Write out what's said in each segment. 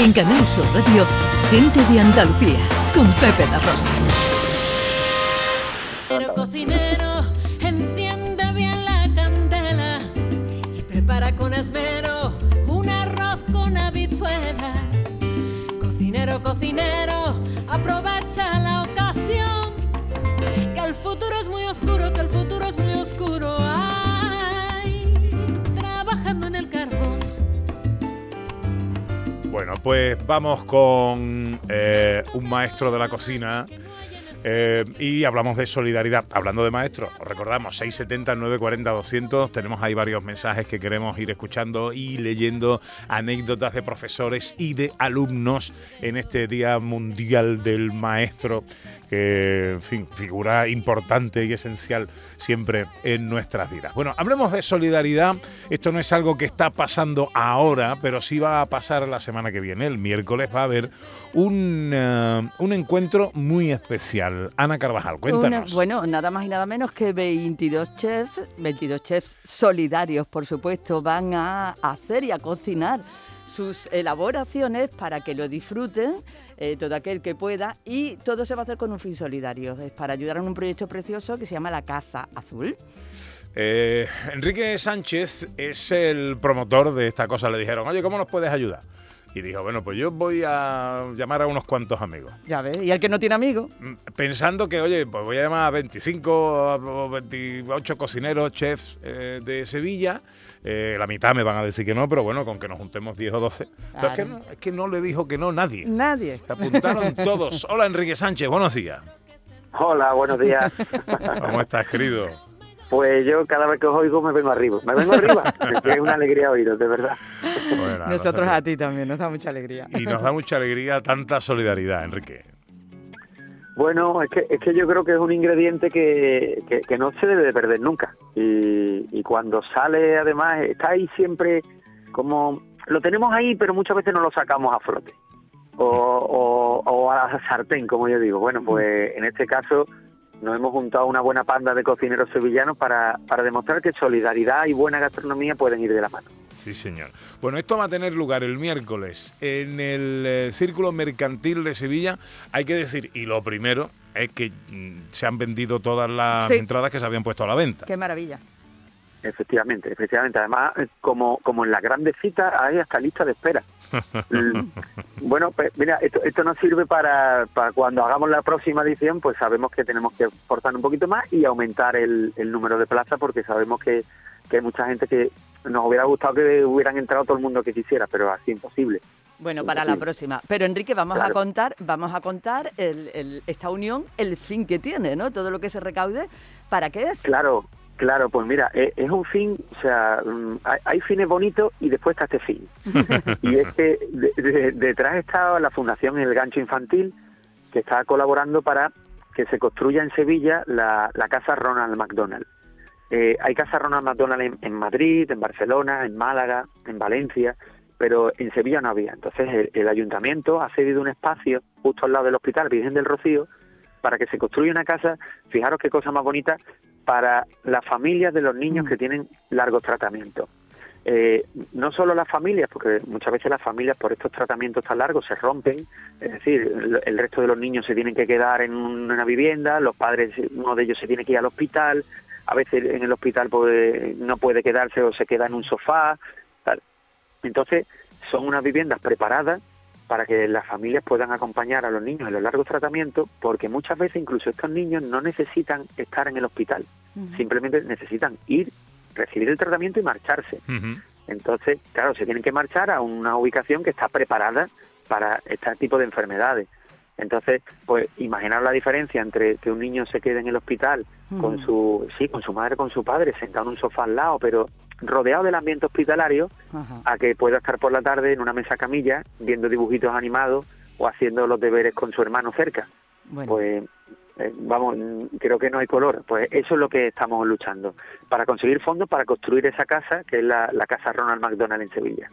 En Canal Sur Radio, Gente de Andalucía, con Pepe La Rosa. Pero cocinero, enciende bien la candela y prepara con esmero un arroz con habichuelas. Cocinero, cocinero, aprovecha la ocasión, que el futuro es muy oscuro, pues vamos con eh, un maestro de la cocina. Eh, y hablamos de solidaridad. Hablando de maestros, os recordamos 670 940 200. Tenemos ahí varios mensajes que queremos ir escuchando y leyendo anécdotas de profesores y de alumnos en este Día Mundial del Maestro, que, en fin, figura importante y esencial siempre en nuestras vidas. Bueno, hablemos de solidaridad. Esto no es algo que está pasando ahora, pero sí va a pasar la semana que viene. El miércoles va a haber un, eh, un encuentro muy especial. Ana Carvajal, cuéntanos. Una- bueno, nada más y nada menos que 22 chefs, 22 chefs solidarios, por supuesto, van a hacer y a cocinar sus elaboraciones para que lo disfruten eh, todo aquel que pueda y todo se va a hacer con un fin solidario. Es para ayudar en un proyecto precioso que se llama la Casa Azul. Eh, Enrique Sánchez es el promotor de esta cosa. Le dijeron, oye, ¿cómo nos puedes ayudar? Y dijo, bueno, pues yo voy a llamar a unos cuantos amigos. Ya ves, y el que no tiene amigos. Mm, Pensando que, oye, pues voy a llamar a 25 o 28 cocineros, chefs eh, de Sevilla. Eh, la mitad me van a decir que no, pero bueno, con que nos juntemos 10 o 12. Pero es que, no, es que no le dijo que no nadie. Nadie. Se apuntaron todos. Hola, Enrique Sánchez, buenos días. Hola, buenos días. ¿Cómo estás, querido? Pues yo cada vez que os oigo me vengo arriba. Me vengo arriba. porque es una alegría oíros, de verdad. Bueno, Nosotros a ti también, nos da mucha alegría. Y nos da mucha alegría tanta solidaridad, Enrique. Bueno, es que, es que yo creo que es un ingrediente que, que, que no se debe de perder nunca. Y, y cuando sale, además, está ahí siempre como... Lo tenemos ahí, pero muchas veces no lo sacamos a flote. O, o, o a la sartén, como yo digo. Bueno, pues en este caso nos hemos juntado una buena panda de cocineros sevillanos para, para demostrar que solidaridad y buena gastronomía pueden ir de la mano. Sí, señor. Bueno, esto va a tener lugar el miércoles en el eh, Círculo Mercantil de Sevilla. Hay que decir, y lo primero es que mm, se han vendido todas las Sí. entradas que se habían puesto a la venta. Qué maravilla. Efectivamente, efectivamente. Además, eh, como, como en las grandes citas, hay hasta lista de espera. Mm, bueno, pues mira, esto, esto nos sirve para, para cuando hagamos la próxima edición, pues sabemos que tenemos que forzar un poquito más y aumentar el, el número de plazas porque sabemos que, que hay mucha gente que nos hubiera gustado que hubieran entrado todo el mundo que quisiera, pero así imposible. Bueno, para la próxima. Pero Enrique, vamos a contar, vamos a contar el- el- esta unión, el fin que tiene, ¿no? Todo lo que se recaude, ¿para qué es? Claro, claro, pues mira, es, es un fin, o sea, mm, hay, fines bonitos y después está este fin. y es que de- de- detrás está la Fundación El Gancho Infantil, que está colaborando para que se construya en Sevilla la, la Casa Ronald McDonald. Eh, hay Casa Ronald McDonald en, en Madrid, en Barcelona, en Málaga, en Valencia, pero en Sevilla no había. Entonces el, el ayuntamiento ha cedido un espacio justo al lado del Hospital Virgen del Rocío para que se construya una casa, fijaros qué cosa más bonita, para las familias de los niños que tienen largos tratamientos. Eh, no solo las familias, porque muchas veces las familias por estos tratamientos tan largos se rompen, es decir, el, el resto de los niños se tienen que quedar en una vivienda, los padres, uno de ellos se tiene que ir al hospital, a veces en el hospital puede- no puede quedarse o se queda en un sofá, tal. Entonces, son unas viviendas preparadas para que las familias puedan acompañar a los niños en los largos tratamientos, porque muchas veces incluso estos niños no necesitan estar en el hospital, simplemente necesitan ir, recibir el tratamiento y marcharse. Entonces, claro, se tienen que marchar a una ubicación que está preparada para este tipo de enfermedades. Entonces, pues imaginar la diferencia entre que un niño se quede en el hospital con su, sí, con su madre, con su padre, sentado en un sofá al lado, pero rodeado del ambiente hospitalario, Ajá. a que pueda estar por la tarde en una mesa camilla viendo dibujitos animados o haciendo los deberes con su hermano cerca. Bueno, Pues eh, vamos, creo que no hay color. Pues eso es lo que estamos luchando, para conseguir fondos para construir esa casa, que es la, la casa Ronald McDonald en Sevilla.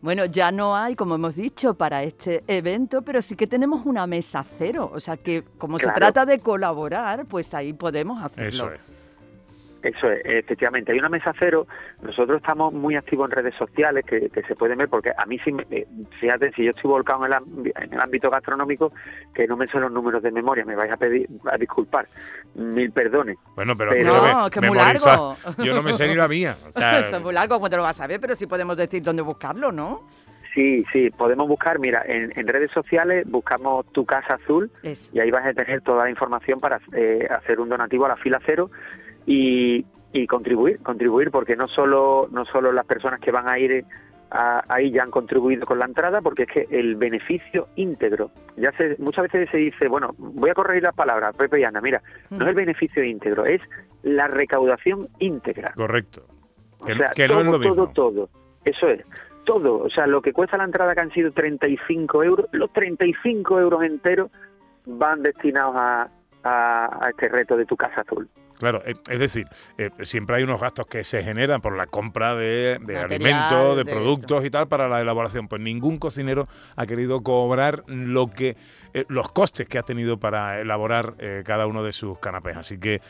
bueno, ya no hay, como hemos dicho, para este evento, pero sí que tenemos una mesa cero. O sea que como se trata de colaborar, pues ahí podemos hacerlo. Eso es. Eso es, efectivamente. Hay una mesa cero. Nosotros estamos muy activos en redes sociales que, que se pueden ver, porque a mí sí, me- eh, fíjate, si yo estoy volcado en el, en el ámbito gastronómico, que no me sé los números de memoria, me vais a pedir, a disculpar. Mil perdones. Bueno, pero, No, que es muy largo. Yo no me sé ni la mía. O sea, Eso es muy largo, ¿cómo te lo vas a ver? Pero sí podemos decir dónde buscarlo, ¿no? Sí, sí, podemos buscar, mira, en, en redes sociales buscamos Tu Casa Azul Es. y ahí vas a tener toda la información para eh, hacer un donativo a la fila cero y, y contribuir, contribuir porque no solo no solo las personas que van a ir a- ahí ya han contribuido con la entrada porque es que el beneficio íntegro, ya se, muchas veces se dice, bueno, voy a corregir las palabras, Pepe y Ana, mira, no es el beneficio íntegro, es la recaudación íntegra. correcto. O sea, que no todo, es lo mismo. todo, todo. Eso es. Todo. O sea, lo que cuesta la entrada que han sido 35 euros, los 35 euros enteros van destinados a, a, a este reto de tu casa azul. Claro, eh, es decir, eh, siempre hay unos gastos que se generan por la compra de, alimentos, de, de productos y tal para la elaboración. Pues ningún cocinero ha querido cobrar lo que eh, los costes que ha tenido para elaborar eh, cada uno de sus canapés. Así que,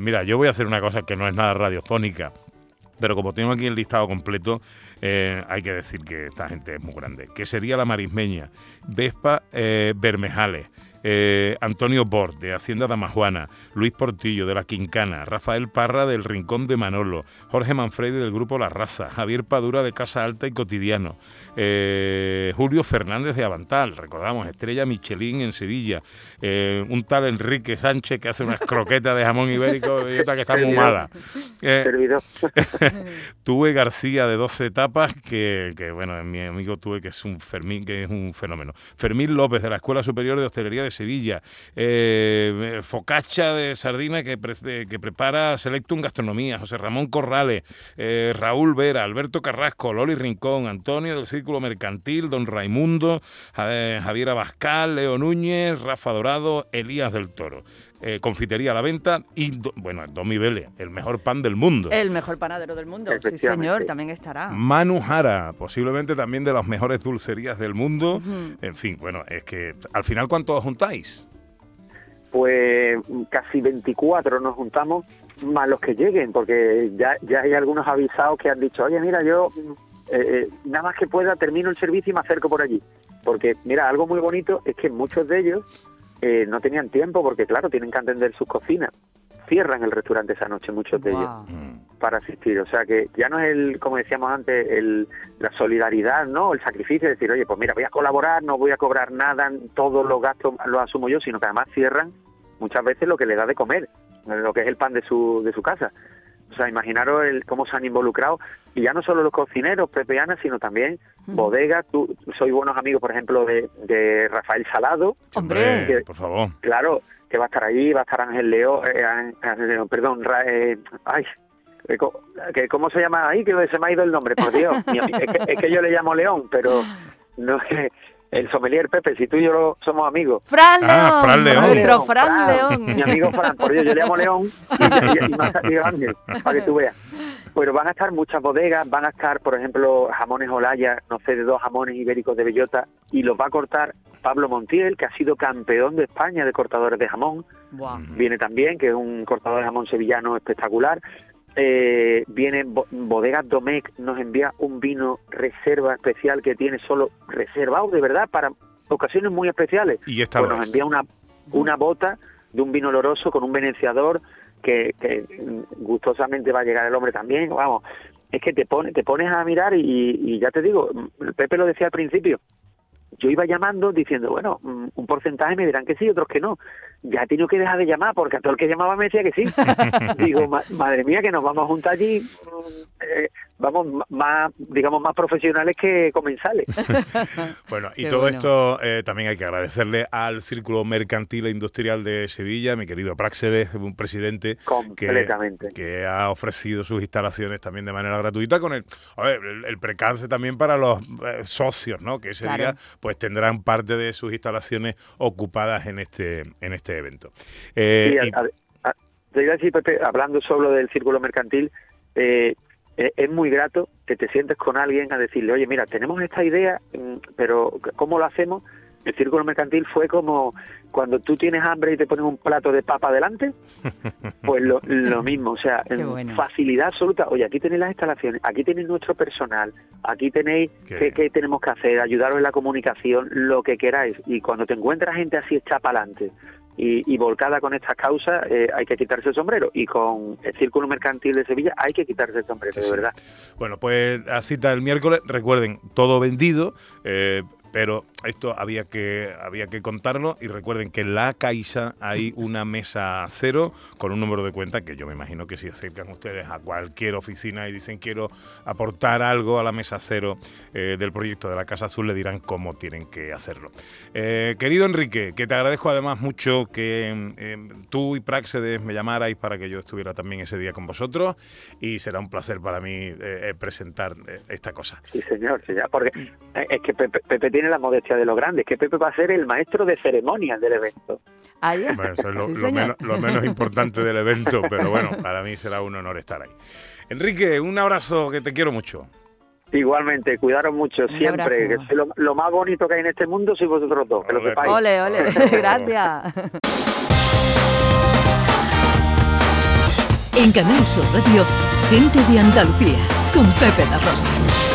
mira, yo voy a hacer una cosa que no es nada radiofónica. Pero como tengo aquí el listado completo, hay que decir que esta gente es muy grande. Que sería la Marismeña, Vespa Bermejales, eh, Antonio Bort, de Hacienda Damajuana, Luis Portillo, de La Quincana, Rafael Parra, del Rincón de Manolo, Jorge Manfredi, del Grupo La Raza, Javier Padura, de Casa Alta y Cotidiano, eh, Julio Fernández, de Avantal, recordamos, Estrella Michelin en Sevilla, eh, un tal Enrique Sánchez, que hace unas croquetas de jamón ibérico y otra que está muy mala. Tuve García de 12 etapas, que, que, bueno, mi amigo Tuve, que es un Fermín, que es un fenómeno. Fermín López, de la Escuela Superior de Hostelería de Sevilla. Eh, Focaccia de Sardina, que, pre- que prepara Selectum Gastronomía. José Ramón Corrales, eh, Raúl Vera, Alberto Carrasco, Loli Rincón, Antonio del Círculo Mercantil, Don Raimundo, Ja- Javier Abascal, Leo Núñez, Rafa Dorado, Elías del Toro. Eh, confitería a la venta y, do- bueno, Domi Vélez, el mejor pan del mundo. El mejor panadero del mundo. Sí, señor, también estará. Manu Jara, posiblemente también de las mejores dulcerías del mundo. En fin, bueno, es que al final, ¿cuánto os juntáis? Pues casi 24 nos juntamos, más los que lleguen, porque ya, ya hay algunos avisados que han dicho, oye, mira, yo eh, eh, nada más que pueda termino el servicio y me acerco por allí. Porque, mira, algo muy bonito es que muchos de ellos eh, no tenían tiempo, porque claro, tienen que atender sus cocinas. Cierran el restaurante esa noche, muchos de ellos Guau. para asistir. O sea que ya no es el, como decíamos antes, el, la solidaridad, ¿no? El sacrificio de decir, oye, pues mira, voy a colaborar, no voy a cobrar nada, todos los gastos los asumo yo, sino que además cierran muchas veces lo que le da de comer, lo que es el pan de su, de su casa. O sea, imaginaros el, cómo se han involucrado, y ya no solo los cocineros, Pepe y Ana, sino también bodegas. Tú, soy buenos amigos, por ejemplo, de, de Rafael Salado, Hombre. que- por favor. Claro, que va a estar allí, va a estar Ángel León, eh, Ángel León, perdón, Ra- eh, ay, que co- que ¿cómo se llama ahí? Que se me ha ido el nombre, por Dios. Es, que, es que yo le llamo León, pero no es el sommelier Pepe, si tú y yo lo- somos amigos. Fran León, Ah, Fran León. nuestro Fran Fran, León. Mi amigo Fran, por Dios, yo le llamo León y, y- y salido Ángel, para que tú veas. Pero van a estar muchas bodegas, van a estar, por ejemplo, jamones Olaya, no sé, de dos jamones ibéricos de bellota, y los va a cortar Pablo Montiel, que ha sido campeón de España de cortadores de jamón viene también, que es un cortador de jamón sevillano espectacular. Eh, viene Bo- Bodegas Domecq, nos envía un vino reserva especial que tiene solo reservado de verdad para ocasiones muy especiales. Y esta Pues nos envía una, una bota de un vino oloroso con un venenciador que, que gustosamente va a llegar el hombre también. Vamos, es que te, pone, te pones a mirar y, y ya te digo, Pepe lo decía al principio, yo iba llamando diciendo, bueno, mm, un porcentaje me dirán que sí, otros que no. Ya he tenido que dejar de llamar porque a todo el que llamaba me decía que sí. Digo, "Ma- madre mía, que nos vamos a juntar allí, eh, vamos, más, digamos, más profesionales que comensales. Bueno, y Qué todo bueno. esto eh, también hay que agradecerle al Círculo Mercantil e Industrial de Sevilla, mi querido Praxedes, un presidente que, Completamente. que ha ofrecido sus instalaciones también de manera gratuita con el, a ver, el, el precance también para los eh, socios, ¿no? Que ese Claro. día pues tendrán parte de sus instalaciones ocupadas en este en este evento. Eh, Sí, y- a- a- a- te iba a decir, Pepe, hablando solo del círculo mercantil, eh, es muy grato que te sientes con alguien a decirle, oye, mira, tenemos esta idea, mm, pero ¿cómo lo hacemos? el círculo mercantil fue como cuando tú tienes hambre y te ponen un plato de papa delante, pues lo, lo mismo, o sea, bueno. facilidad absoluta. Oye, aquí tenéis las instalaciones, aquí tenéis nuestro personal, aquí tenéis Qué qué, tenemos que hacer, ayudaros en la comunicación, lo que queráis. Y cuando te encuentras gente así echada para adelante y, y volcada con estas causas, eh, hay que quitarse el sombrero. Y con el Círculo Mercantil de Sevilla hay que quitarse el sombrero, Sí, de sí. verdad. Bueno, pues la cita el miércoles, recuerden, todo vendido, eh, pero esto había que, había que contarlo y recuerden que en la Caixa hay una mesa cero con un número de cuenta que yo me imagino que si acercan ustedes a cualquier oficina y dicen quiero aportar algo a la mesa cero eh, del proyecto de la Casa Azul, le dirán cómo tienen que hacerlo. Eh, querido Enrique, que te agradezco además mucho que eh, tú y Praxedes me llamarais para que yo estuviera también ese día con vosotros y será un placer para mí presentar esta cosa. Sí, señor, señor, porque eh, es que Pepe, Pepe tiene la modestia de lo grande, es que Pepe va a ser el maestro de ceremonias del evento. Ahí Bueno, eso es lo, Sí, lo señor. menos, lo menos importante del evento, pero bueno, para mí será un honor estar ahí. Enrique, un abrazo, que te quiero mucho. Igualmente, cuidaros mucho Un siempre, abrazo. que soy lo, lo más bonito que hay en este mundo sois vosotros dos, que lo Ole. sepáis. Ole, ole, gracias. En Canal Sur Radio, gente de Andalucía, con Pepe La Rosa.